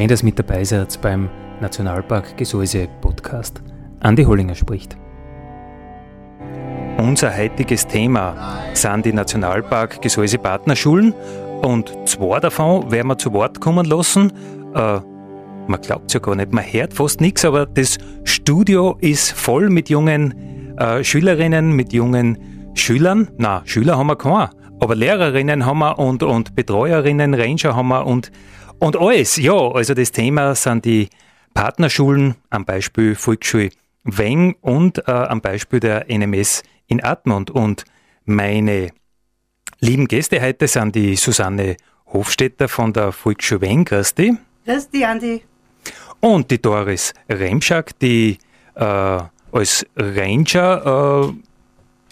Schön, dass mit dabei seid beim Nationalpark Gesäuse Podcast. Andi Hollinger spricht. Unser heutiges Thema sind die Nationalpark Gesäuse Partnerschulen und zwei davon werden wir zu Wort kommen lassen. Äh, man glaubt es ja gar nicht, man hört fast nichts, aber das Studio ist voll mit jungen äh, Schülerinnen, mit jungen Schülern. Na, Schüler haben wir keine, aber Lehrerinnen haben wir und, und Betreuerinnen, Ranger haben wir und und alles, ja, also das Thema sind die Partnerschulen, am Beispiel Volksschule Weng und äh, am Beispiel der NMS in Admont. Und meine lieben Gäste heute sind die Susanne Hofstetter von der Volksschule Weng. Grüß dich. Grüß dich, Andi. Und die Doris Remschak, die äh, als Ranger äh,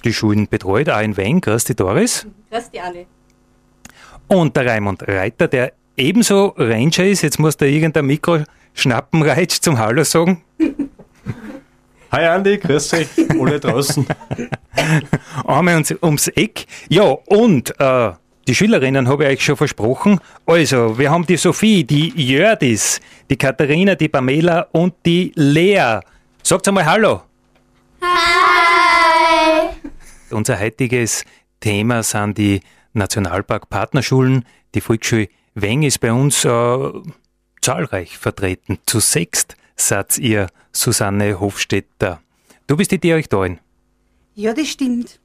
die Schulen betreut, auch in Weng. Grüß dich, Doris. Grüß dich, Andi. Und der Raimund Reiter, der ebenso Ranger ist, jetzt muss da irgendein Mikroschnappenreitsch zum Hallo sagen. Hi Andi, grüß euch, alle draußen. Einmal uns, ums Eck. Ja, und äh, die Schülerinnen habe ich euch schon versprochen. Also, wir haben die Sophie, die Jördis, die Katharina, die Pamela und die Lea. Sagt einmal Hallo. Hi. Unser heutiges Thema sind die Nationalpark-Partnerschulen, die Volksschule Weng ist bei uns äh, zahlreich vertreten. Zu sechst seid ihr, Susanne Hofstetter. Du bist die Direktorin. Ja, das stimmt.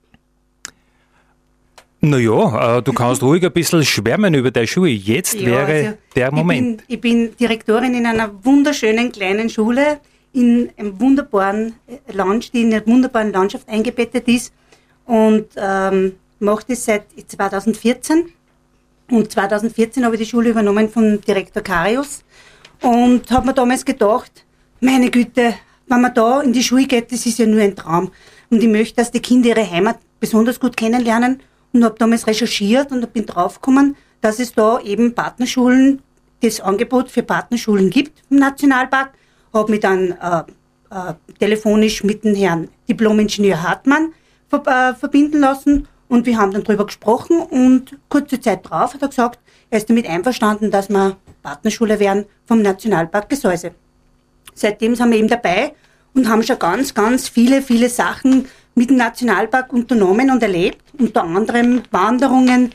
Naja, äh, du kannst ruhig ein bisschen schwärmen über deine Schule. Jetzt ja, wäre also der Moment. Ich bin, ich bin Direktorin in einer wunderschönen kleinen Schule in einem wunderbaren Land, die in einer wunderbaren Landschaft eingebettet ist und ähm, mache das seit 2014 und 2014 habe ich die Schule übernommen vom Direktor Karius und habe mir damals gedacht, meine Güte, wenn man da in die Schule geht, das ist ja nur ein Traum. Und ich möchte, dass die Kinder ihre Heimat besonders gut kennenlernen und habe damals recherchiert und bin draufgekommen, dass es da eben Partnerschulen, das Angebot für Partnerschulen gibt im Nationalpark. Habe mich dann äh, äh, telefonisch mit dem Herrn Diplomingenieur Hartmann äh, verbinden lassen und wir haben dann darüber gesprochen und kurze Zeit drauf hat er gesagt, er ist damit einverstanden, dass wir Partnerschule werden vom Nationalpark Gesäuse. Seitdem sind wir eben dabei und haben schon ganz, ganz viele, viele Sachen mit dem Nationalpark unternommen und erlebt. Unter anderem Wanderungen,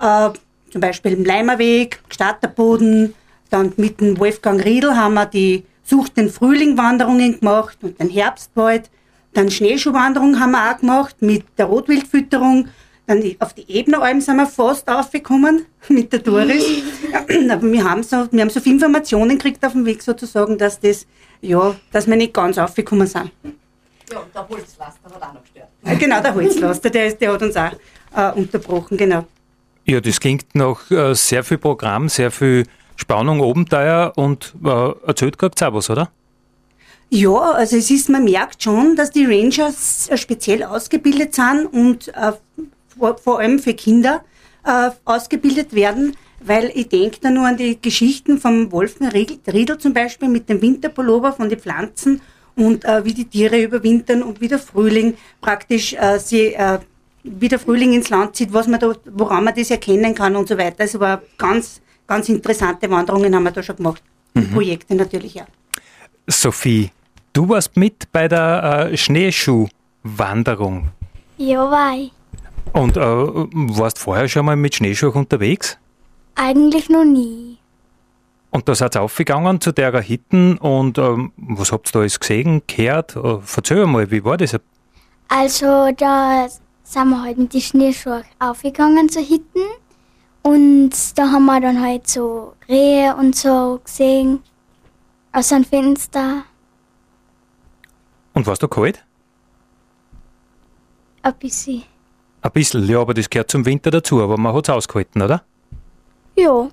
äh, zum Beispiel im Leimerweg, Statterboden, dann mit dem Wolfgang Riedl haben wir die Sucht den Frühling Wanderungen gemacht und den Herbstwald. Dann Schneeschuhwanderung haben wir auch gemacht mit der Rotwildfütterung dann auf die Ebneralm sind wir fast aufgekommen mit der Doris. Aber wir haben, so, wir haben so viele Informationen gekriegt auf dem Weg sozusagen, dass das, ja, dass wir nicht ganz aufgekommen sind. Ja, und der Holzlaster hat auch noch gestört. Genau, der Holzlaster, der, ist, der hat uns auch äh, unterbrochen, genau. Ja, das klingt nach äh, sehr viel Programm, sehr viel Spannung, Abenteuer und äh, erzählt gerade auch was, oder? Ja, also es ist, man merkt schon, dass die Rangers äh, speziell ausgebildet sind und äh, vor, vor allem für Kinder äh, ausgebildet werden, weil ich denke da nur an die Geschichten vom Wolfgang Riedel zum Beispiel mit dem Winterpullover von den Pflanzen und äh, wie die Tiere überwintern und wie der Frühling praktisch äh, sie äh, wie der Frühling ins Land zieht, was man da, woran man das erkennen kann und so weiter. Also war ganz, ganz interessante Wanderungen haben wir da schon gemacht. Mhm. Projekte natürlich auch. Sophie, du warst mit bei der äh, Schneeschuhwanderung. Ja, war ich. Und äh, warst vorher schon mal mit Schneeschuhen unterwegs? Eigentlich noch nie. Und da seid ihr aufgegangen zu der Hitten und ähm, was habt ihr da alles gesehen, gehört? Äh, erzähl mal, wie war das? Also da sind wir halt mit den Schneeschuhen aufgegangen zu Hitten und da haben wir dann halt so Rehe und so gesehen. aus einem Fenster Und warst du kalt? ein bisschen. Ein bisschen, ja, aber das gehört zum Winter dazu, aber man hat es ausgehalten, oder? Ja.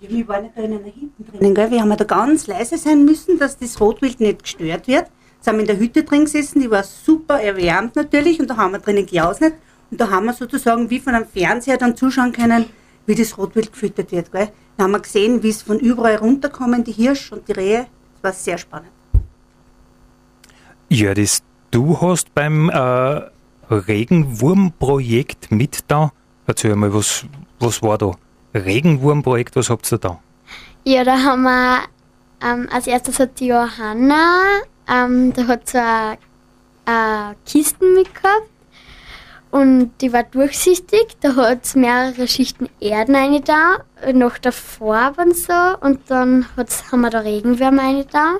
Ja, wir waren ja drinnen hinten drinnen, gell? Wir haben ja da ganz leise sein müssen, dass das Rotwild nicht gestört wird. Sind wir in der Hütte drin gesessen, die war super erwärmt natürlich und da haben wir drinnen gejausnet und da haben wir sozusagen wie von einem Fernseher dann zuschauen können, wie das Rotwild gefüttert wird, gell? Da haben wir gesehen, wie es von überall runterkommen, die Hirsch und die Rehe. Das war sehr spannend. Ja, das, du hast beim äh, Regenwurmprojekt mit da. Erzähl mal, was, was war da? Regenwurmprojekt, was habt ihr da? Ja, da haben wir ähm, als erstes hat die Johanna, ähm, da hat so eine, eine Kisten mitgehabt und die war durchsichtig. Da hat es mehrere Schichten Erden rein da, nach der Farbe und so. Und dann haben wir da Regenwürmer rein da.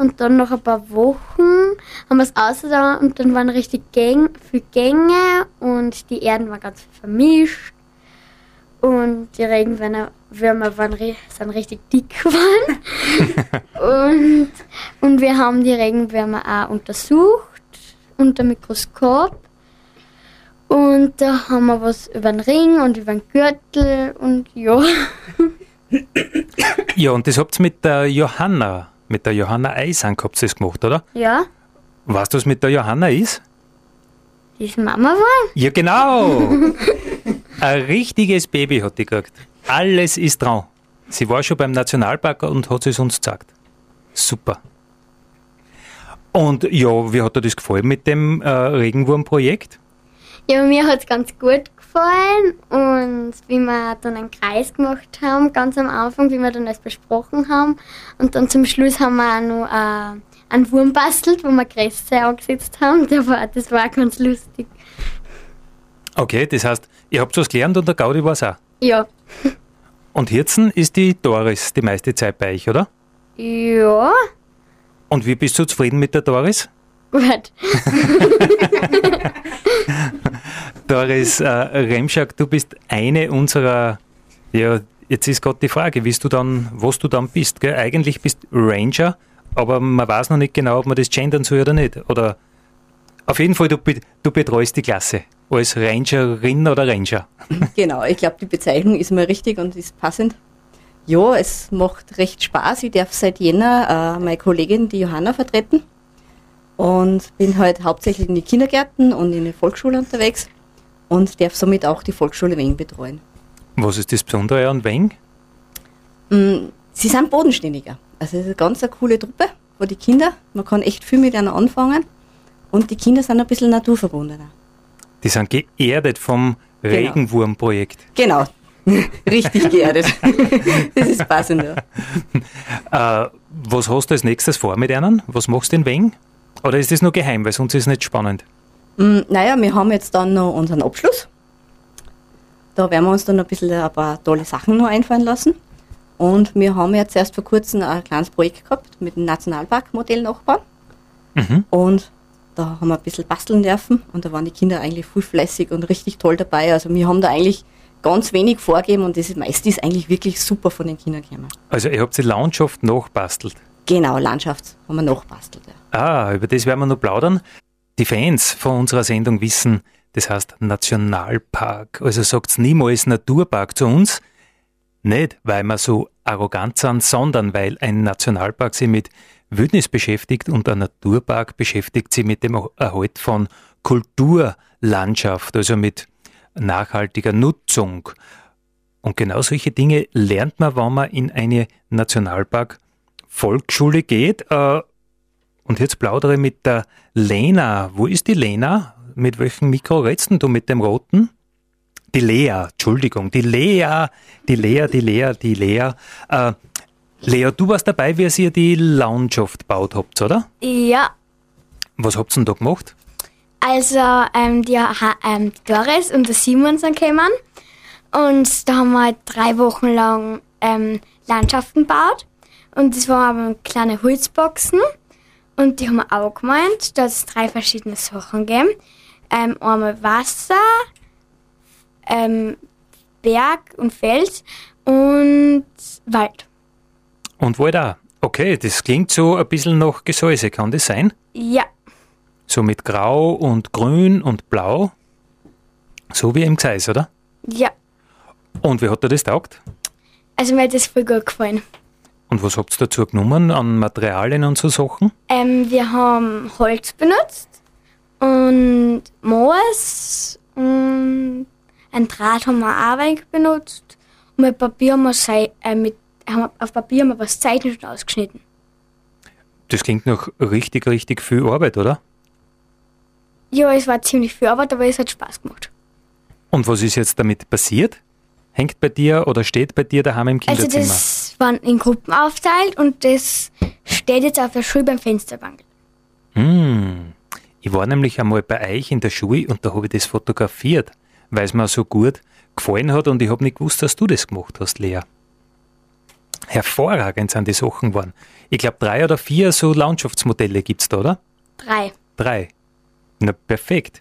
Und dann nach ein paar Wochen haben wir es da und dann waren richtig Gäng, viele Gänge und die Erden waren ganz vermischt. Und die Regenwürmer Würmer waren, sind richtig dick geworden. und, und wir haben die Regenwürmer auch untersucht unter Mikroskop. Und da haben wir was über den Ring und über den Gürtel und ja. Ja, und das habt ihr mit der Johanna, mit der Johanna Eisang habt ihr das gemacht, oder? Ja, Weißt du, was mit der Johanna ist? die ist Mama war. Ja, genau! Ein richtiges Baby hat die gekriegt. Alles ist dran. Sie war schon beim Nationalpark und hat es uns gezeigt. Super. Und ja, wie hat dir das gefallen mit dem äh, Regenwurmprojekt? Ja, mir hat es ganz gut gefallen und wie wir dann einen Kreis gemacht haben, ganz am Anfang, wie wir dann alles besprochen haben. Und dann zum Schluss haben wir auch noch äh, einen Wurm bastelt, wo wir Gräser angesetzt haben. Der war, das war ganz lustig. Okay, das heißt, ihr habt was gelernt und der Gaudi war es auch. Ja. Und Hirzen ist die Doris die meiste Zeit bei euch, oder? Ja, Und wie bist du zufrieden mit der Doris? gut. Doris äh, Remschak, du bist eine unserer, ja, jetzt ist gerade die Frage, du dann, was du dann bist. Gell? Eigentlich bist Ranger, aber man weiß noch nicht genau, ob man das gendern soll oder nicht. Oder auf jeden Fall, du, du betreust die Klasse als Rangerin oder Ranger. Genau, ich glaube, die Bezeichnung ist mal richtig und ist passend. Ja, es macht recht Spaß. Ich darf seit Jänner äh, meine Kollegin, die Johanna, vertreten und bin halt hauptsächlich in die Kindergärten und in die Volksschule unterwegs und darf somit auch die Volksschule Weng betreuen. Was ist das Besondere an Weng? Mm, Sie sind bodenständiger. Also es ist eine ganz eine coole Truppe von die Kinder. Man kann echt viel mit ihnen anfangen und die Kinder sind ein bisschen naturverbundener. Die sind geerdet vom Genau. Regenwurmprojekt. Genau, richtig geerdet. das ist passend. Äh, was hast du als nächstes vor mit ihnen? Was machst du in Weng? Oder ist das nur geheim, weil sonst ist es nicht spannend? Mm, Naja, wir haben jetzt dann noch unseren Abschluss. Da werden wir uns dann ein bisschen ein paar tolle Sachen noch einfallen lassen. Und wir haben jetzt erst vor kurzem ein kleines Projekt gehabt mit dem Nationalparkmodell nachbauen. Mhm. Und da haben wir ein bisschen basteln dürfen und da waren die Kinder eigentlich voll fleißig und richtig toll dabei. Also wir haben da eigentlich ganz wenig vorgegeben und das meiste ist eigentlich wirklich super von den Kindern gekommen. Also ihr habt die Landschaft nachbastelt. Genau, Landschaft haben wir nachbastelt. Ja. Ah, über das werden wir noch plaudern. Die Fans von unserer Sendung wissen, das heißt Nationalpark. Also sagt's niemals Naturpark zu uns. Nicht, weil wir so arrogant sind, sondern weil ein Nationalpark sich mit Wildnis beschäftigt und ein Naturpark beschäftigt sich mit dem Erhalt von Kulturlandschaft, also mit nachhaltiger Nutzung. Und genau solche Dinge lernt man, wenn man in eine Nationalpark-Volksschule geht. Äh, und jetzt plaudere ich mit der Lena. Wo ist die Lena? Mit welchem Mikro denn du mit dem roten? Die Lea, Entschuldigung, die Lea, die Lea, die Lea, die Lea. Äh, Lea, du warst dabei, wie ihr die Landschaft gebaut habt, oder? Ja, Was habt ihr denn da gemacht? Also, ähm, die, ähm, die Doris und der Simon sind gekommen. Und da haben wir halt drei Wochen lang ähm, Landschaften gebaut. Und das waren aber kleine Holzboxen. Und die haben wir auch gemeint. Da hat es drei verschiedene Sachen gegeben. Ähm, einmal Wasser, ähm, Berg und Feld und Wald. Und Wald auch. Okay, das klingt so ein bisschen nach Gesäuse, kann das sein? Ja, So mit Grau und Grün und Blau. So wie im Gseis, oder? ja. Und wie hat dir das taugt? Also mir hat das voll gut gefallen. Und was habt ihr dazu genommen an Materialien und so Sachen? Ähm, wir haben Holz benutzt und Moos und ein Draht haben wir auch wenig benutzt. Und mit Papier haben wir, Sei- äh, mit, haben auf Papier haben wir was zeichnet und ausgeschnitten. Das klingt nach richtig, richtig viel Arbeit, oder? Ja, es war ziemlich viel Arbeit, aber es hat Spaß gemacht. Und was ist jetzt damit passiert? Hängt bei dir oder steht bei dir daheim im Also Kinderzimmer? das waren in Gruppen aufteilt und das steht jetzt auf der Schule beim Fensterbank. Hm. Ich war nämlich einmal bei euch in der Schule und da habe ich das fotografiert, weil es mir so gut gefallen hat und ich habe nicht gewusst, dass du das gemacht hast, Lea. Hervorragend sind die Sachen geworden. Ich glaube, drei oder vier so Landschaftsmodelle gibt's da, oder? Drei. Drei. Na, perfekt.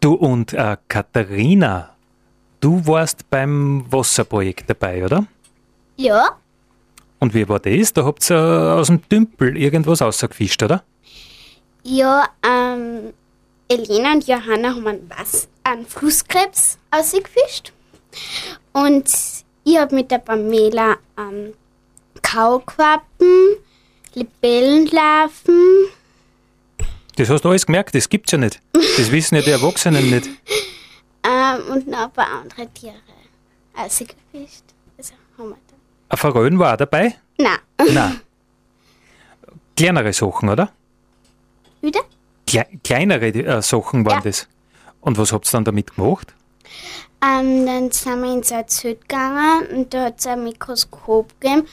Du und äh, Katharina, du warst beim Wasserprojekt dabei, oder? Ja, Und wie war das? Da habt ihr äh, aus dem Tümpel irgendwas rausgefischt, oder? ja, ähm, Elena und Johanna haben einen, Was einen Flusskrebs ausgefischt. Und ich habe mit der Pamela ähm, Kauquappen, Libellenlarven, Das hast du alles gemerkt, das gibt's ja nicht. Das wissen ja die Erwachsenen nicht. ähm, und noch ein paar andere Tiere ausgefischt. Also haben wir da. Ein Verröhn war auch dabei? Nein, Nein. Kleinere Sachen, oder? wieder? Kle kleinere äh, Sachen waren Ja. das. Und was habt ihr dann damit gemacht? Ähm, dann sind wir ins Azut gegangen und da hat es ein Mikroskop gegeben.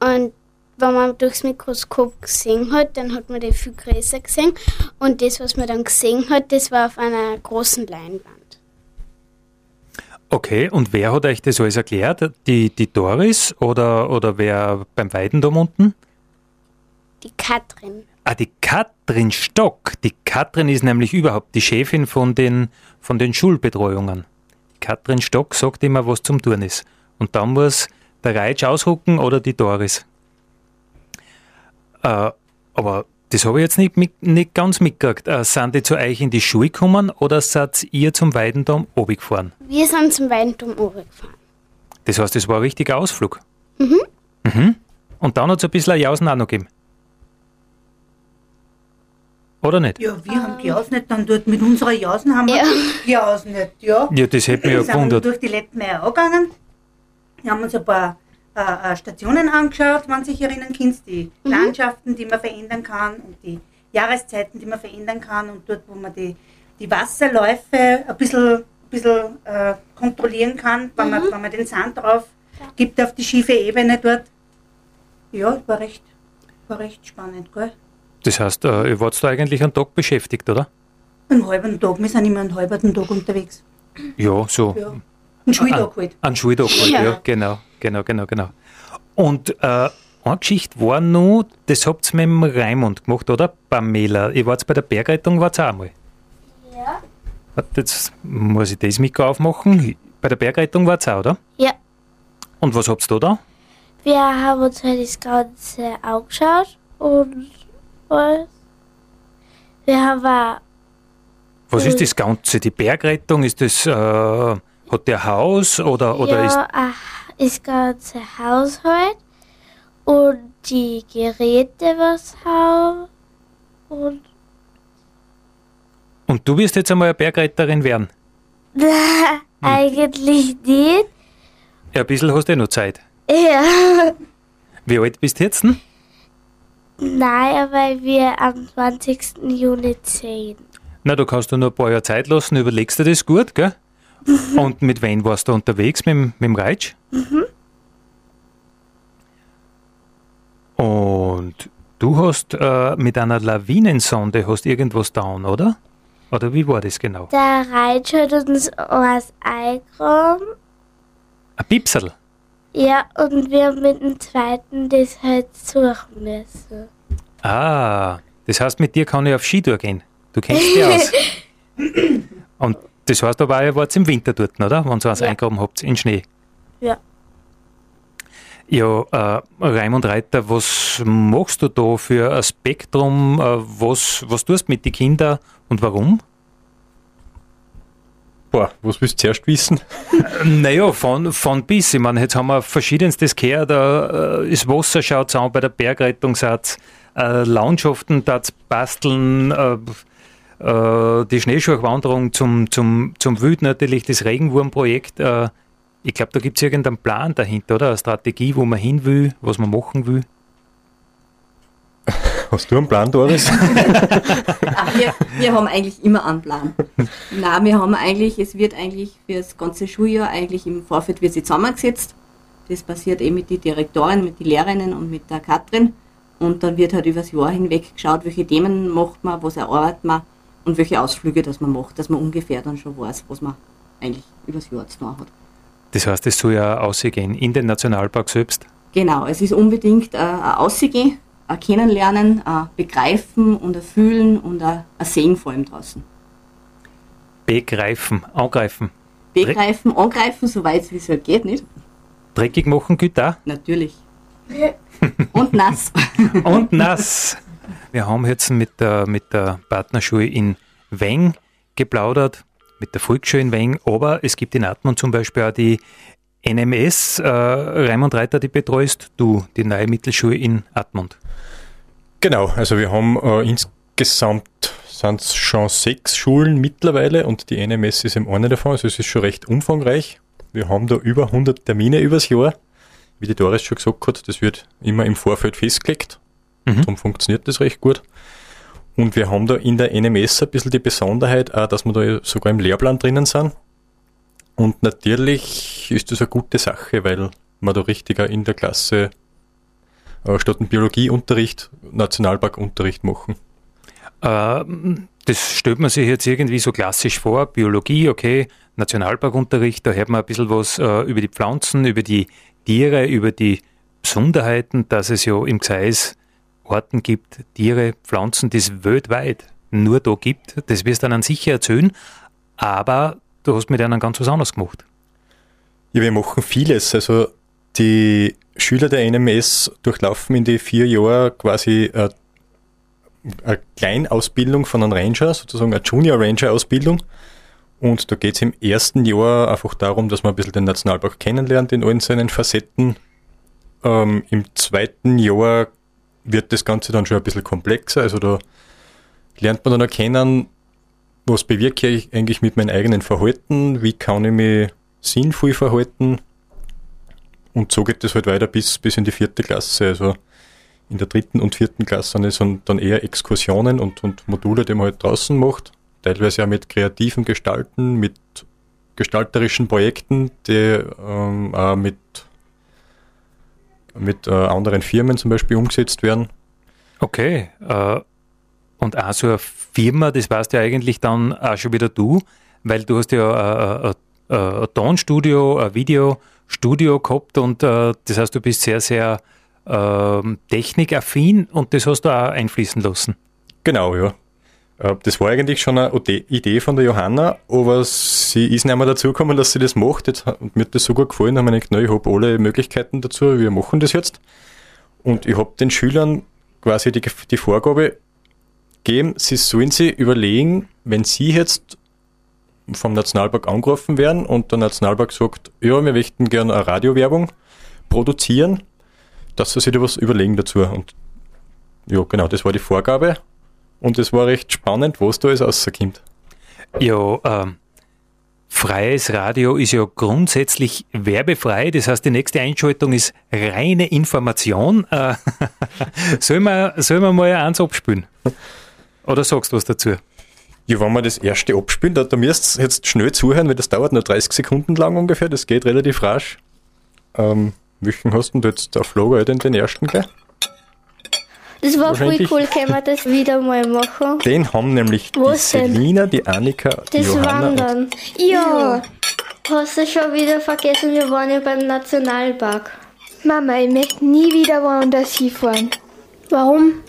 Und wenn man durchs Mikroskop gesehen hat, dann hat man die viel größer gesehen. Und das, was man dann gesehen hat, das war auf einer großen Leinwand. Okay, und wer hat euch das alles erklärt? Die, die Doris oder, oder wer beim Weiden da unten? Die Katrin. Ah, die Katrin Stock. Die Katrin ist nämlich überhaupt die Chefin von den, von den Schulbetreuungen. Die Katrin Stock sagt immer, was zum Tun ist. Und dann muss der Reitsch aushucken oder die Doris. Äh, aber das habe ich jetzt nicht, mit, nicht ganz mitgekriegt. Äh, sind die zu euch in die Schule gekommen oder seid ihr zum Weidendamm gefahren? Wir sind zum Weidenturm gefahren. Das heißt, das war ein richtiger Ausflug. Mhm. mhm. Und dann hat es ein bisschen ein Jausen auch noch gegeben. Oder nicht? Ja, wir haben gejausnet, dann dort mit unserer Jausen haben wir Ja. gejausnet, ja. Ja, das hätte mich ja sind wir gewundert. durch die Lettmeier angegangen. Wir haben uns ein paar äh, äh, Stationen angeschaut, wenn sich erinnern kannst, die Landschaften, die man verändern kann und die Jahreszeiten, die man verändern kann und dort, wo man die, die Wasserläufe ein bisschen, ein bisschen äh, kontrollieren kann, wenn, man, wenn man den Sand drauf gibt auf die schiefe Ebene dort. Ja, war recht, war recht spannend, gell? Das heißt, äh, ihr wart da eigentlich einen Tag beschäftigt, oder? Einen halben Tag, wir sind immer einen halben Tag unterwegs. Ja, so. Ja. Einen Schultag An- halt. An Schultag halt, ja. Ja. genau, genau, genau, genau. Und äh, eine Geschichte war noch, das habt ihr mit dem Raimund gemacht, oder? Pamela, ihr wart bei der Bergrettung, wart ihr auch mal? Ja. Jetzt muss ich das Mikro aufmachen. Bei der Bergrettung wart ihr auch, oder? Ja. Und was habt ihr da? Wir haben uns halt das Ganze angeschaut und was? Wir haben Was ist das Ganze? Die Bergrettung, ist das, äh, hat der Haus oder, oder ist, ja, ach, das ganze Haushalt und die Geräte, was haben und und du wirst jetzt einmal eine Bergretterin werden? eigentlich nicht. Ja, ein bisschen hast du eh noch Zeit. Ja. Wie alt bist du jetzt? Denn? Nein, weil wir am 20. Juni sehen. Na, du kannst du noch ein paar Jahre Zeit lassen, überlegst dir das gut, gell? Und mit wem warst du unterwegs? Mit, dem- mit dem Reitsch? Und du hast äh, mit einer Lawinensonde hast irgendwas down, oder? Oder wie war das genau? Der Reitsch hat uns was eingeräumt. Ein Pipsel. Ja, und wir haben mit dem zweiten das halt suchen müssen. Ah, das heißt, mit dir kann ich auf Skitour gehen. Du kennst dich aus. Und das heißt aber auch, ihr wart im Winter dort, oder? Wenn ihr was Ja. eingraben habt, in Schnee. Ja. Ja, äh, Raimund Reiter, was machst du da für ein Spektrum? Äh, was, was tust du mit den Kindern und warum? Boah, was willst du zuerst wissen? Naja, von, von bis. Ich meine, jetzt haben wir verschiedenstes gehört. Da äh, ist Wasser schaut an bei der Bergrettungssatz, äh, Landschaften da basteln, äh, die Schneeschuhwanderung zum, zum, zum Wild natürlich, das Regenwurmprojekt. Äh, ich glaube, da gibt es irgendeinen Plan dahinter, oder? Eine Strategie, wo man hin will, was man machen will. Hast du einen Plan, Doris? Ach, wir, wir haben eigentlich immer einen Plan. Nein, wir haben eigentlich, es wird eigentlich für das ganze Schuljahr eigentlich im Vorfeld wird sie zusammengesetzt. Das passiert eh mit den Direktoren, mit den Lehrerinnen und mit der Katrin. Und dann wird halt übers Jahr hinweg geschaut, welche Themen macht man, was erarbeitet man und welche Ausflüge das man macht, dass man ungefähr dann schon weiß, was man eigentlich übers Jahr zu tun hat. Das heißt, es soll ja ausgehen in den Nationalpark selbst? Genau, es ist unbedingt äh, ein Aussehen, ein Kennenlernen, ein Begreifen und ein Fühlen und ein, ein Sehen vor allem draußen. Begreifen, angreifen. Begreifen, angreifen, soweit wie es halt geht, nicht? Dreckig machen geht auch? Natürlich. und nass. und nass. Wir haben jetzt mit der, mit der Partnerschule in Weng geplaudert mit der Volksschule in Weng, aber es gibt in Atmund zum Beispiel auch die NMS, äh, Raimund Reiter, die betreust du, die neue Mittelschule in Atmund. Genau, also wir haben äh, insgesamt sind es schon sechs Schulen mittlerweile und die NMS ist eben eine davon, also es ist schon recht umfangreich. Wir haben da über 100 Termine übers Jahr. Wie die Doris schon gesagt hat, das wird immer im Vorfeld festgelegt. Mhm. Darum funktioniert das recht gut. Und wir haben da in der NMS ein bisschen die Besonderheit, auch, dass wir da sogar im Lehrplan drinnen sind. Und natürlich ist das eine gute Sache, weil man da richtiger in der Klasse äh, statt einem Biologieunterricht Nationalparkunterricht machen. Äh, das stellt man sich jetzt irgendwie so klassisch vor. Biologie, okay, Nationalparkunterricht, da hört man ein bisschen was äh, über die Pflanzen, über die Tiere, über die Besonderheiten, dass es ja im Gseis Orten gibt, Tiere, Pflanzen, die es weltweit nur da gibt. Das wirst du dann sicher erzählen, aber du hast mit einem ganz was anderes gemacht. Ja, wir machen vieles. Also die Schüler der NMS durchlaufen in die vier Jahre quasi eine, eine Kleinausbildung von einem Ranger, sozusagen eine Junior Ranger Ausbildung. Und da geht es im ersten Jahr einfach darum, dass man ein bisschen den Nationalpark kennenlernt in allen seinen Facetten. Ähm, Im zweiten Jahr wird das Ganze dann schon ein bisschen komplexer. Also da lernt man dann erkennen, was bewirke ich eigentlich mit meinem eigenen Verhalten, wie kann ich mich sinnvoll verhalten. Und so geht es halt weiter bis, bis in die vierte Klasse. Also in der dritten und vierten Klasse sind dann eher Exkursionen und, und Module, die man halt draußen macht. Teilweise auch mit kreativen Gestalten, mit gestalterischen Projekten, die ähm, auch mit mit äh, anderen Firmen zum Beispiel umgesetzt werden. Okay. Äh, und auch so eine Firma, das weißt ja eigentlich dann auch schon wieder du, weil du hast ja äh, äh, äh ein Tonstudio, ein Videostudio gehabt und das heißt, du bist sehr, sehr ähm, technikaffin und das hast du auch einfließen lassen. Genau, ja. Äh, das war eigentlich schon eine Idee von der Johanna, aber sie ist nicht mehr dazu gekommen, dass sie das macht. Jetzt, und mir hat das so gut gefallen, haben wir gedacht, ich habe alle Möglichkeiten dazu, wir machen das jetzt. Und ich habe den Schülern quasi die, die Vorgabe gegeben, sie sollen sich überlegen, wenn sie jetzt vom Nationalpark angerufen werden und der Nationalpark sagt, ja, wir möchten gerne eine Radiowerbung produzieren, dass sie sich da was überlegen dazu. Und ja, genau, das war die Vorgabe. Und es war recht spannend, was da alles rauskommt. Ja, ähm, freies Radio ist ja grundsätzlich werbefrei. Das heißt, die nächste Einschaltung ist reine Information. Äh, sollen, wir, sollen wir mal eins abspielen? Oder sagst du was dazu? Ja, wenn wir das erste abspielen, da, da müsst ihr jetzt schnell zuhören, weil das dauert nur 30 Sekunden lang ungefähr. Das geht relativ rasch. Ähm, welchen hast du jetzt auf Logo den, den ersten gleich? Das war voll cool, können wir das wieder mal machen? Den haben nämlich die Selina, die Annika, die das Johanna Wandern. Ja. Hast du schon wieder vergessen, wir waren ja beim Nationalpark. Mama, ich möchte nie wieder woanders hinfahren. Warum?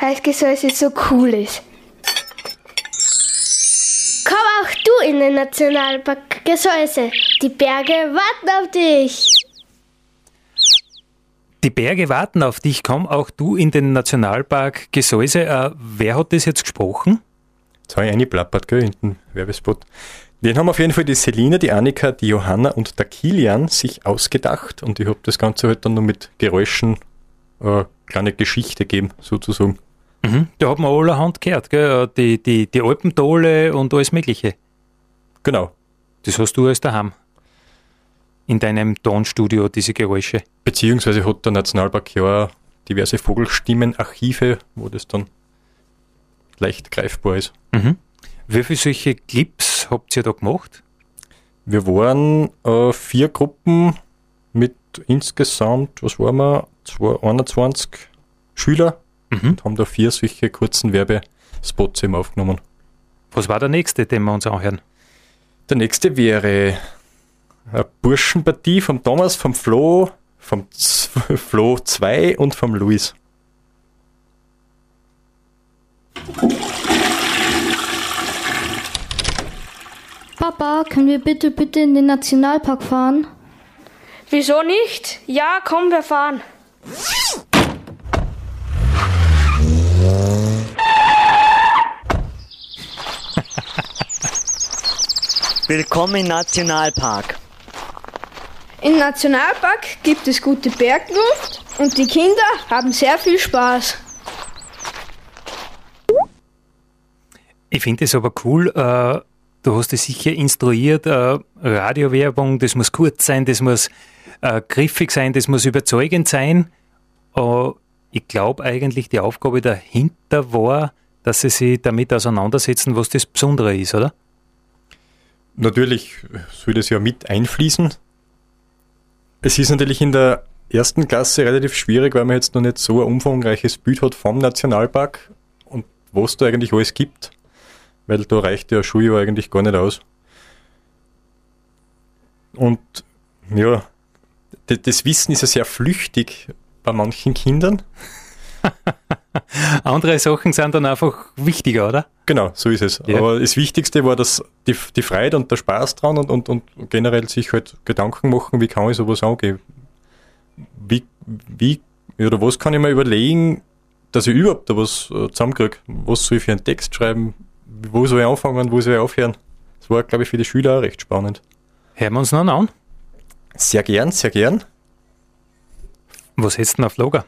Weil es jetzt so cool ist. Komm auch du in den Nationalpark Gesäuse. Die Berge warten auf dich. Die Berge warten auf dich. Komm auch du in den Nationalpark Gesäuse. Äh, wer hat das jetzt gesprochen? Jetzt habe ich eingeplappert, gell, in den Werbespot. Den haben auf jeden Fall die Selina, die Annika, die Johanna und der Kilian sich ausgedacht und ich habe das Ganze halt dann nur mit Geräuschen äh, kleine Geschichte gegeben, sozusagen. Mhm. Da hat man allerhand gehört, gell? Die, die, die Alpentole und alles Mögliche. Genau. Das hast du alles daheim. In deinem Tonstudio, diese Geräusche. Beziehungsweise hat der Nationalpark ja diverse Vogelstimmenarchive, wo das dann leicht greifbar ist. Mhm. Wie viele solche Clips habt ihr da gemacht? Wir waren äh, vier Gruppen mit insgesamt, was waren wir, zwei, 21 Schüler Mhm. und haben da vier solche kurzen Werbespots eben aufgenommen. Was war der nächste, den wir uns anhören? Der nächste wäre eine Burschenpartie vom Thomas, vom Flo, vom Z Flo 2 und vom Luis. Papa, können wir bitte, bitte in den Nationalpark fahren? Wieso nicht? Ja, komm, wir fahren. Willkommen im Nationalpark. Im Nationalpark gibt es gute Bergluft und die Kinder haben sehr viel Spaß. Ich finde es aber cool, äh, du hast es sicher instruiert, äh, Radiowerbung, das muss kurz sein, das muss äh, griffig sein, das muss überzeugend sein. Äh, ich glaube eigentlich, die Aufgabe dahinter war, dass sie sich damit auseinandersetzen, was das Besondere ist, oder? Natürlich soll das ja mit einfließen. Es ist natürlich in der ersten Klasse relativ schwierig, weil man jetzt noch nicht so ein umfangreiches Bild hat vom Nationalpark und was da eigentlich alles gibt. Weil da reicht ja ein Schuljahr eigentlich gar nicht aus. Und ja, das Wissen ist ja sehr flüchtig bei manchen Kindern. Andere Sachen sind dann einfach wichtiger, oder? Genau, so ist es. Ja. Aber das Wichtigste war das, die, die Freude und der Spaß dran und, und, und generell sich halt Gedanken machen, wie kann ich sowas angehen? Wie, wie, oder was kann ich mir überlegen, dass ich überhaupt da was äh, zusammenkriege? Was soll ich für einen Text schreiben? Wo soll ich anfangen? Wo soll ich aufhören? Das war, glaube ich, für die Schüler auch recht spannend. Hören wir uns noch an. Sehr gern, sehr gern. Was hättest du denn auf Lager?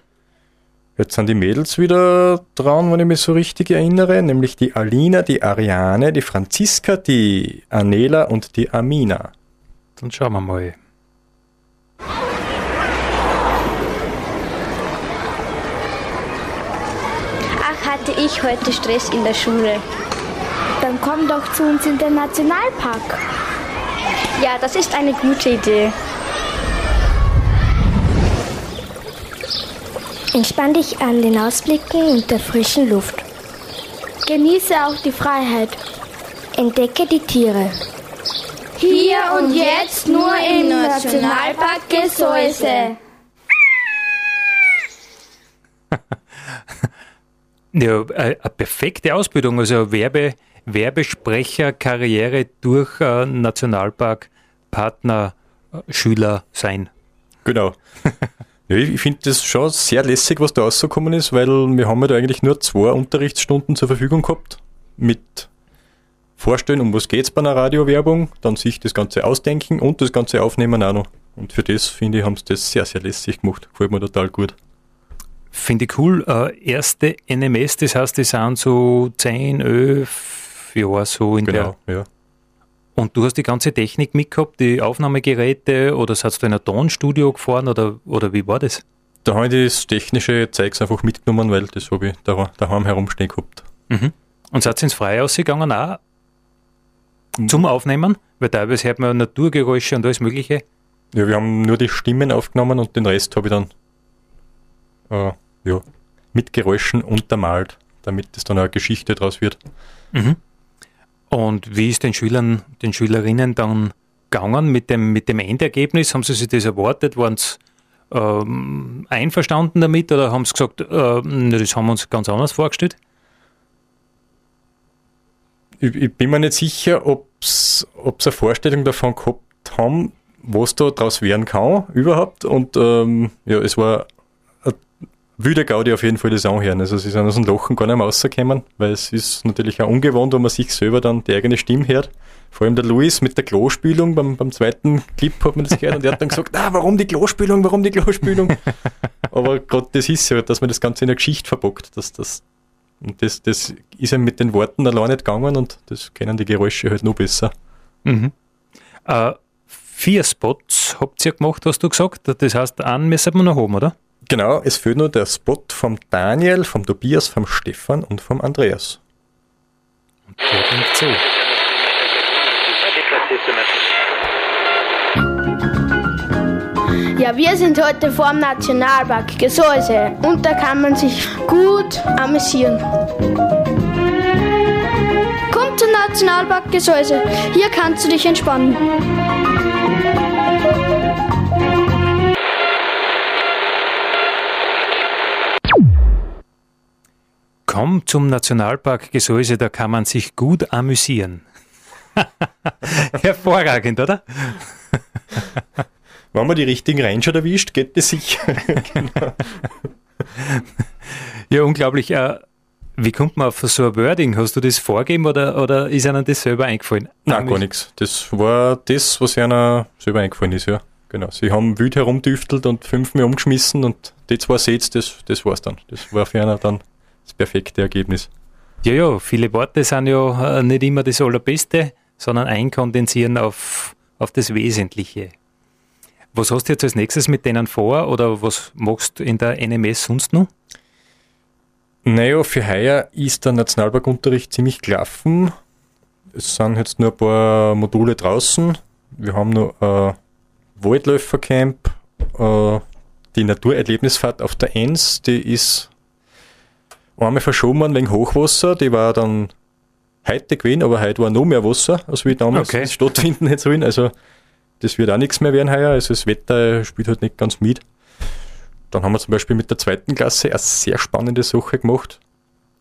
Jetzt sind die Mädels wieder dran, wenn ich mich so richtig erinnere, nämlich die Alina, die Ariane, die Franziska, die Anela und die Amina. Dann schauen wir mal. Ach, hatte ich heute Stress in der Schule. Dann komm doch zu uns in den Nationalpark. Ja, das ist eine gute Idee. Entspann dich an den Ausblicken und der frischen Luft. Genieße auch die Freiheit. Entdecke die Tiere. Hier und jetzt nur im Nationalpark Gesäuse. Ja, äh, eine perfekte Ausbildung, also Werbe, Werbesprecherkarriere durch äh, Nationalpark, Partner, äh, Schüler sein. Genau. ja, ich finde das schon sehr lässig, was da rausgekommen ist, weil wir haben ja da eigentlich nur zwei Unterrichtsstunden zur Verfügung gehabt mit Vorstellen, um was geht's bei einer Radiowerbung, dann sich das Ganze ausdenken und das Ganze aufnehmen auch noch. Und für das, finde ich, haben sie das sehr, sehr lässig gemacht. Gefällt mir total gut. Finde ich cool. Äh, erste NMS, das heißt, die sind so 10, 11 Jahre so in der. Genau, ja. Und du hast die ganze Technik mitgehabt, die Aufnahmegeräte oder hast du in ein Tonstudio gefahren oder, oder wie war das? Da habe ich das technische Zeugs einfach mitgenommen, weil das habe ich da, daheim herumstehen gehabt. Mhm. Und seid ihr ins Freie ausgegangen auch zum Aufnehmen? Weil teilweise hört man Naturgeräusche und alles Mögliche. Ja, wir haben nur die Stimmen aufgenommen und den Rest habe ich dann äh, ja, mit Geräuschen untermalt, damit es dann eine Geschichte draus wird. Mhm. Und wie ist den Schülern, den Schülerinnen dann gegangen mit dem, mit dem Endergebnis? Haben sie sich das erwartet? Waren sie ähm, einverstanden damit oder haben sie gesagt, äh, das haben wir uns ganz anders vorgestellt? Ich, ich bin mir nicht sicher, ob sie eine Vorstellung davon gehabt haben, was da draus werden kann überhaupt. Und ähm, ja, es war wilde Gaudi auf jeden Fall das anhören. Also sie sind aus dem Lochen gar nicht mehr rausgekommen, weil es ist natürlich auch ungewohnt, wenn man sich selber dann die eigene Stimme hört. Vor allem der Luis mit der Klospülung, beim, beim zweiten Clip hat man das gehört und der hat dann gesagt, ah, warum die Klospülung, warum die Klospülung? Aber gerade das ist ja, dass man das Ganze in der Geschichte verbockt. Dass das, und das, das ist ja mit den Worten allein nicht gegangen und das kennen die Geräusche halt noch besser. Mhm. Äh, vier Spots habt ihr gemacht, hast du gesagt. Das heißt, einen müssen wir noch haben, oder? Genau, es fehlt nur der Spot vom Daniel, vom Tobias, vom Stefan und vom Andreas. Und der klingt so. Ja, wir sind heute vor dem Nationalpark Gesäuse und da kann man sich gut amüsieren. Komm zum Nationalpark Gesäuse, hier kannst du dich entspannen. Komm zum Nationalpark Gesäuse, da kann man sich gut amüsieren. Hervorragend, oder? Wenn man die richtigen Ranger erwischt, geht das sicher. genau. Ja, unglaublich. Äh, wie kommt man auf so ein Wording? Hast du das vorgegeben oder, oder ist einem das selber eingefallen? Nein, gar nichts. Das war das, was einer selber eingefallen ist, ja. Genau. Sie haben wild herumdüftelt und fünfmal umgeschmissen und die zwei Sets, das, das war's dann. Das war für einer dann das perfekte Ergebnis. Ja, ja, viele Worte sind ja äh, nicht immer das Allerbeste, sondern einkondensieren auf, auf das Wesentliche. Was hast du jetzt als nächstes mit denen vor oder was machst du in der NMS sonst noch? Naja, für heuer ist der Nationalparkunterricht ziemlich gelaufen. Es sind jetzt nur ein paar Module draußen. Wir haben noch ein Waldläufercamp, äh, die Naturerlebnisfahrt auf der Enns, die ist einmal verschoben worden wegen Hochwasser, die war dann heute gewesen, aber heute war noch mehr Wasser, als wie damals Okay. stattfinden hätte sollen. Also das wird auch nichts mehr werden heuer, also das Wetter spielt halt nicht ganz mit. Dann haben wir zum Beispiel mit der zweiten Klasse eine sehr spannende Sache gemacht.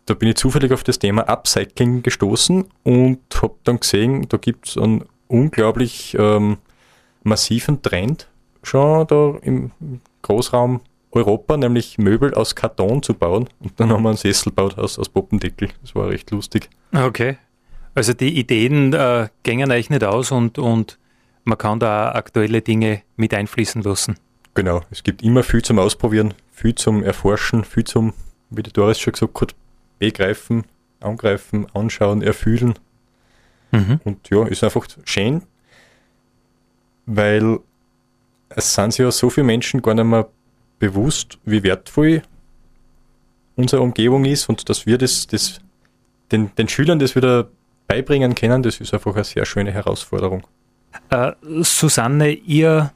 Da bin ich zufällig auf das Thema Upcycling gestoßen und habe dann gesehen, da gibt es einen unglaublich ähm, massiven Trend schon da im Großraum Europa, nämlich Möbel aus Karton zu bauen. Und dann haben wir einen Sessel gebaut aus, aus Poppendeckel. Das war recht lustig. Okay. Also die Ideen äh, gängen euch nicht aus und, und man kann da auch aktuelle Dinge mit einfließen lassen. Genau, es gibt immer viel zum Ausprobieren, viel zum Erforschen, viel zum, wie die Doris schon gesagt hat, begreifen, angreifen, anschauen, erfühlen. Mhm. Und ja, ist einfach schön, weil es sind ja so viele Menschen gar nicht mehr bewusst, wie wertvoll unsere Umgebung ist und dass wir das, das den, den Schülern das wieder beibringen können, das ist einfach eine sehr schöne Herausforderung. Äh, Susanne, ihr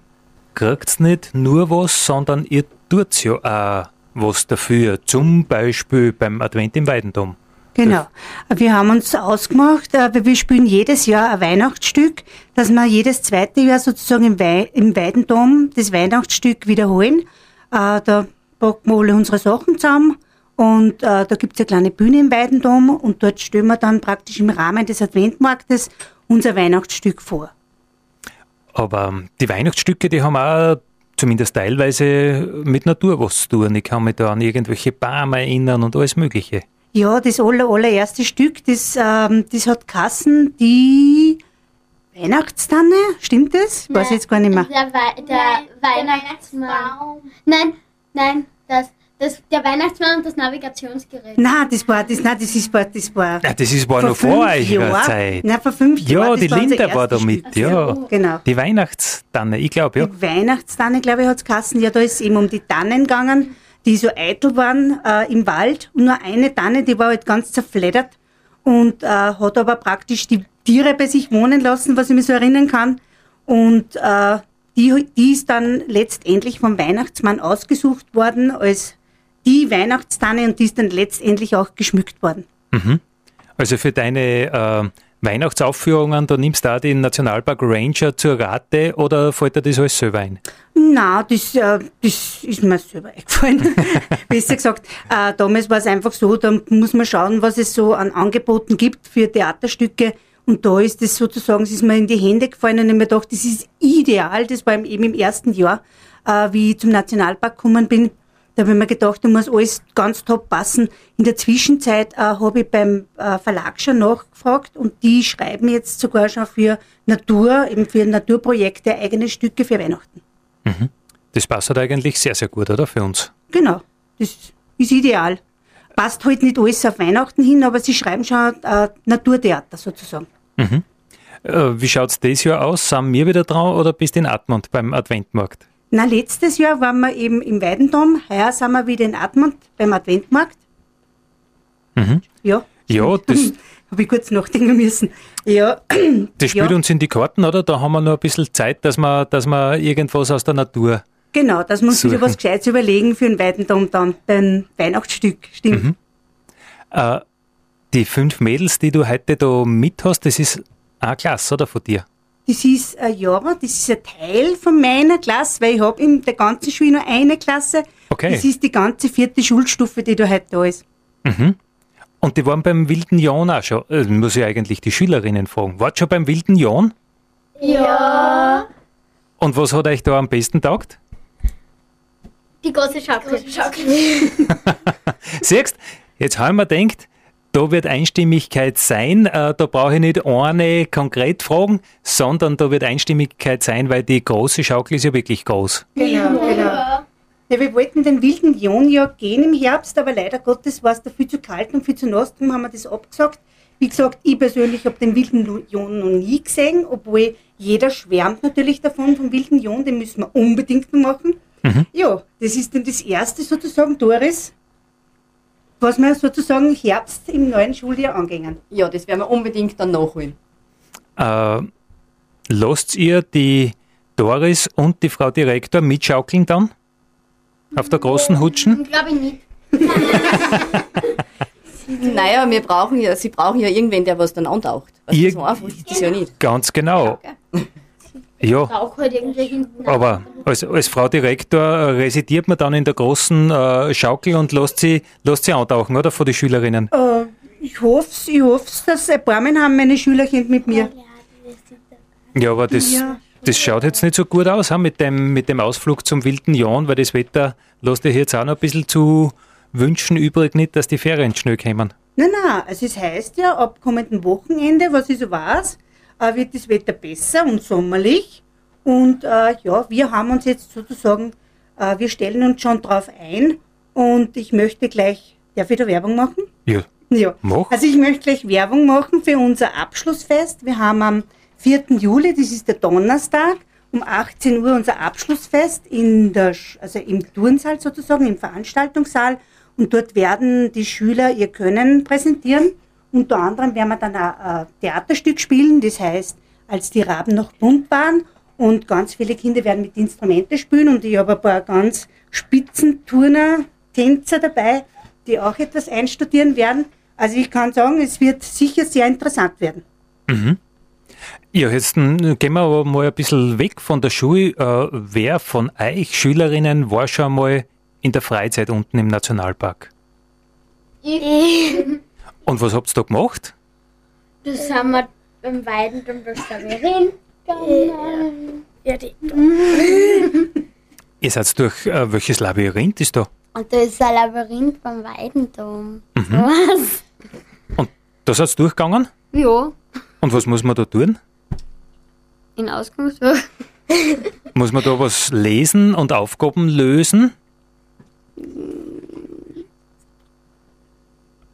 kriegt nicht nur was, sondern ihr tut ja auch was dafür. Zum Beispiel beim Advent im Weidendom. Genau. Wir haben uns ausgemacht, äh, wir spielen jedes Jahr ein Weihnachtsstück, dass wir jedes zweite Jahr sozusagen im, Wei im Weidendom das Weihnachtsstück wiederholen. Äh, Da packen wir alle unsere Sachen zusammen und äh, da gibt es eine kleine Bühne im Weidendom und dort stellen wir dann praktisch im Rahmen des Adventmarktes unser Weihnachtsstück vor. Aber ähm, die Weihnachtsstücke, die haben auch zumindest teilweise mit Natur was zu tun. Ich kann mich da an irgendwelche Bäume erinnern und alles Mögliche. Ja, das aller, allererste Stück, das, ähm, das hat Kassen, die Weihnachtstanne, stimmt das? Ich weiß jetzt gar nicht mehr. Der, Wei der Weihnachtsmann. Nein, nein, das, das, der Weihnachtsmann und das Navigationsgerät. Nein, das war, das, nein, das ist, war, das war. Ja, das ist, war noch vor eurer Jahren. Zeit. Nein, vor fünf Ja, Jahren. das die Linda war da mit, ja. Genau. Die Weihnachtstanne, ich glaube, ja. Die Weihnachtstanne, glaube ich, hat es geheißen. Ja, da ist es eben um die Tannen gegangen, die so eitel waren äh, im Wald. Und nur eine Tanne, die war halt ganz zerfleddert und äh, hat aber praktisch die Tiere bei sich wohnen lassen, was ich mich so erinnern kann. Und äh, die, die ist dann letztendlich vom Weihnachtsmann ausgesucht worden als die Weihnachtstanne und die ist dann letztendlich auch geschmückt worden. Mhm. Also für deine äh, Weihnachtsaufführungen, da nimmst du auch den Nationalpark Ranger zur Rate oder fällt dir das alles selber ein? Na, das, äh, das ist mir selber eingefallen. Besser gesagt, äh, damals war es einfach so, da muss man schauen, was es so an Angeboten gibt für Theaterstücke. Und da ist es sozusagen, es ist mir in die Hände gefallen und ich mir gedacht, das ist ideal. Das war eben im ersten Jahr, äh, wie ich zum Nationalpark gekommen bin, Da habe ich mir gedacht, da muss alles ganz top passen. In der Zwischenzeit äh, habe ich beim äh, Verlag schon nachgefragt und die schreiben jetzt sogar schon für Natur, eben für Naturprojekte eigene Stücke für Weihnachten. Mhm. Das passt halt eigentlich sehr, sehr gut, oder? Für uns. Genau, das ist ideal. Passt halt nicht alles auf Weihnachten hin, aber sie schreiben schon äh, Naturtheater sozusagen. Mhm. Äh, wie schaut es dieses Jahr aus? Sind wir wieder dran oder bist du in Admont beim Adventmarkt? Na, letztes Jahr waren wir eben im Weidendom, heuer sind wir wieder in Admont beim Adventmarkt. Mhm. Ja. Ja, das, Habe ich kurz nachdenken müssen. Ja. das spielt ja. uns in die Karten, oder? Da haben wir noch ein bisschen Zeit, dass wir, dass wir irgendwas aus der Natur. Genau, dass wieder Suchen. was Gescheites überlegen für den Weidendom dann, beim Weihnachtsstück, stimmt. Mhm. Äh, die fünf Mädels, die du heute da mit hast, das ist eine Klasse, oder? Von dir? Das ist, äh, ja, das ist ein Teil von meiner Klasse, weil ich habe in der ganzen Schule nur eine Klasse. Okay. Das ist die ganze vierte Schulstufe, die da heute da ist. Mhm. Und die waren beim Wilden Jan auch schon. Äh, muss ich eigentlich die Schülerinnen fragen. Wart schon beim Wilden Jan? Ja. Und was hat euch da am besten taugt? Die große Schaukel. Siehst, jetzt haben wir gedacht, da wird Einstimmigkeit sein. Äh, da brauche ich nicht eine konkret fragen, sondern da wird Einstimmigkeit sein, weil die große Schaukel ist ja wirklich groß. Genau, genau. Ja, wir wollten den wilden Jon ja gehen im Herbst, aber leider Gottes war es da viel zu kalt und viel zu nass, darum haben wir das abgesagt. Wie gesagt, ich persönlich habe den wilden Jon noch nie gesehen, obwohl jeder schwärmt natürlich davon, vom wilden Jon, den müssen wir unbedingt noch machen. Ja, das ist dann das erste sozusagen, Doris, was wir sozusagen im Herbst im neuen Schuljahr angehen. Ja, das werden wir unbedingt dann nachholen. Äh, lasst ihr die Doris und die Frau Direktor mitschaukeln dann? Auf der großen Hutschen? Glaube ich nicht. Naja, wir brauchen ja, sie brauchen ja irgendwen, der was dann antaucht. Also Ihr- so einfach ist das ja nicht. Ganz genau. Ja, Auch halt aber als, als Frau Direktor äh, residiert man dann in der großen äh, Schaukel und lässt sie, lässt sie antauchen, oder? Von den Schülerinnen. Äh, ich hoffe ich hoff's, dass ein paar Mal haben meine Schülerchen mit mir. Ja, aber das, Ja. das schaut jetzt nicht so gut aus ha, mit, dem, mit dem Ausflug zum wilden Jan, weil das Wetter lässt dir jetzt auch noch ein bisschen zu wünschen übrig, nicht, dass die Ferien schnell kommen. Nein, nein, also es heißt ja, ab kommenden Wochenende, was ich so weiß, äh, wird das Wetter besser und sommerlich. Und äh, ja, wir haben uns jetzt sozusagen, äh, wir stellen uns schon drauf ein und ich möchte gleich, darf ich da Werbung machen? Ja, Ja. Mach. Also ich möchte gleich Werbung machen für unser Abschlussfest. Wir haben am 4. Juli, das ist der Donnerstag, um 18 Uhr unser Abschlussfest in der, also im Turnsaal sozusagen, im Veranstaltungssaal. Und dort werden die Schüler ihr Können präsentieren. Unter anderem werden wir dann ein, ein Theaterstück spielen, das heißt, als die Raben noch bunt waren. Und ganz viele Kinder werden mit Instrumente spielen. Und ich habe ein paar ganz Spitzenturner, Tänzer dabei, die auch etwas einstudieren werden. Also ich kann sagen, es wird sicher sehr interessant werden. Ja, jetzt mm, gehen wir aber mal ein bisschen weg von der Schule. Äh, wer von euch Schülerinnen war schon mal in der Freizeit unten im Nationalpark? Und was habt ihr da gemacht? Das haben wir beim Weiden und Labyrinth gegangen. Ja, die. Ihr seid durch äh, welches Labyrinth ist da? Und da ist ein Labyrinth beim Weidendom. Mhm. Was? Und da seid ihr durchgegangen? Ja, Und was muss man da tun? in Ausgangswoche. Muss man da was lesen und Aufgaben lösen?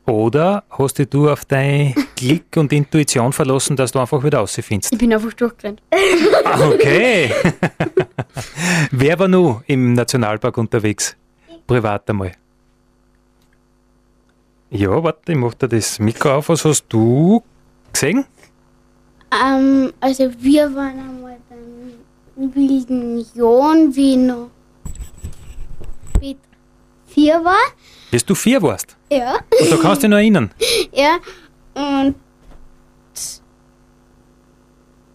Oder hast dich du auf dein Glück und Intuition verlassen, dass du einfach wieder rausfindest? Ich bin einfach durchgerannt. Ah, Okay. Wer war noch im Nationalpark unterwegs? Privat einmal. Ja, warte, ich mach dir das Mikro auf. Was hast du gesehen? Ähm, also wir waren einmal beim wilden Jon, wie noch wie vier war. Bis du vier warst. Ja. Und da kannst du dich noch erinnern. Ja. Und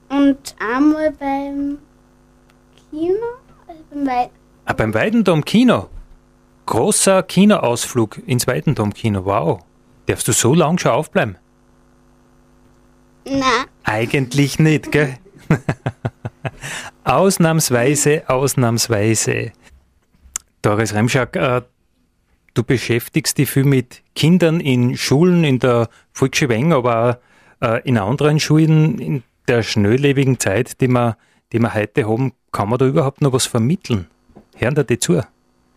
und einmal beim Kino, also beim Wei Ah, beim Weidendom Kino. Großer Kinoausflug ins Weidendom Kino. Wow. Darfst du so lang schon aufbleiben? Na, Eigentlich nicht, gell? ausnahmsweise, ausnahmsweise. Doris Remschak, äh, du beschäftigst dich viel mit Kindern in Schulen, in der Volksschule Weng, aber auch äh, in anderen Schulen in der schnelllebigen Zeit, die wir, die wir heute haben. Kann man da überhaupt noch was vermitteln? Hören da die zu?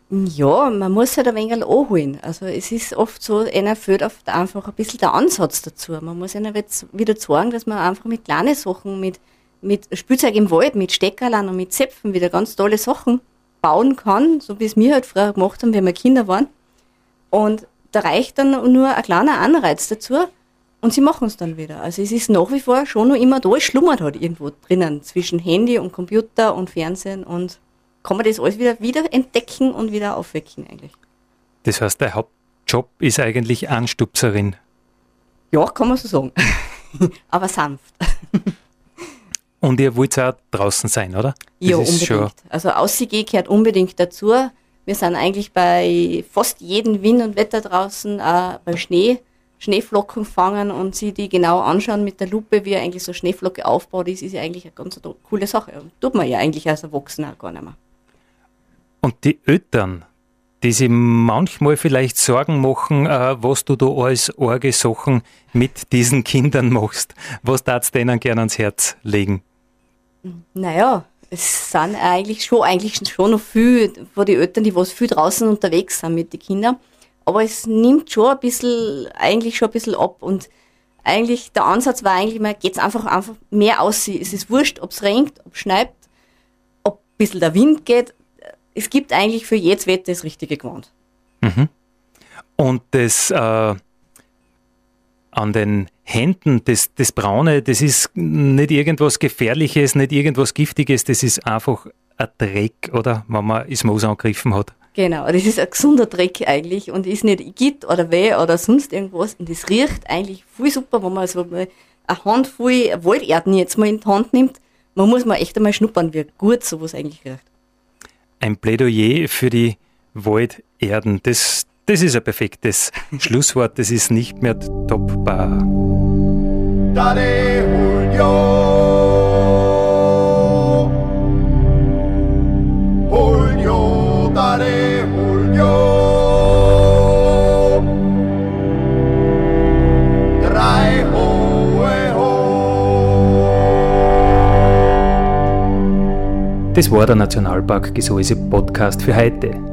Ja, man muss halt ein wenig anholen. Also es ist oft so, einer fehlt oft einfach ein bisschen der Ansatz dazu. Man muss jetzt wieder zeigen, dass man einfach mit kleinen Sachen, mit, mit Spielzeug im Wald, mit Steckerlern und mit Zäpfen wieder ganz tolle Sachen bauen kann, so wie es wir halt früher gemacht haben, wenn wir Kinder waren. Und da reicht dann nur ein kleiner Anreiz dazu und sie machen es dann wieder. Also es ist nach wie vor schon noch immer da, es schlummert halt irgendwo drinnen zwischen Handy und Computer und Fernsehen und kann man das alles wieder, wieder entdecken und wieder aufwecken eigentlich. Das heißt, der Hauptjob ist eigentlich Anstupserin. Ja, kann man so sagen. Aber sanft. Und ihr wollt auch draußen sein, oder? Das ja, unbedingt. Schon also Aussiege gehört unbedingt dazu. Wir sind eigentlich bei fast jedem Wind und Wetter draußen, auch beim Schnee, Schneeflocken fangen und sie die genau anschauen mit der Lupe, wie eigentlich so eine Schneeflocke aufbaut ist, ist ja eigentlich eine ganz coole Sache. tut man ja eigentlich als Erwachsener gar nicht mehr. Und die Eltern, die sich manchmal vielleicht Sorgen machen, äh, was du da als arge Sachen mit diesen Kindern machst. Was darfst du denen gerne ans Herz legen? Naja, es sind eigentlich schon, eigentlich schon noch viel von den Eltern, die was viel draußen unterwegs sind mit den Kindern. Aber es nimmt schon ein bisschen, eigentlich schon ein bisschen ab und eigentlich der Ansatz war eigentlich mal, geht's einfach, einfach mehr aus. Es ist wurscht, ob es regnet, ob es schneit, ob ein bisschen der Wind geht es gibt eigentlich für jedes Wetter das richtige Gewand. Mhm. Und das äh, an den Händen, das, das Braune, das ist nicht irgendwas Gefährliches, nicht irgendwas Giftiges, das ist einfach ein Dreck, oder? Wenn man das Moos angegriffen hat. Genau, das ist ein gesunder Dreck eigentlich und ist nicht Gitt oder weh oder sonst irgendwas. Und das riecht eigentlich viel super, wenn man so eine Handvoll Walderden jetzt mal in die Hand nimmt. Man muss mal echt einmal schnuppern, wie gut sowas eigentlich riecht ein Plädoyer für die Walderden. Das, das ist ein perfektes Schlusswort, das ist nicht mehr toppbar. Daddy, Das war der Nationalpark Gesäuse Podcast für heute.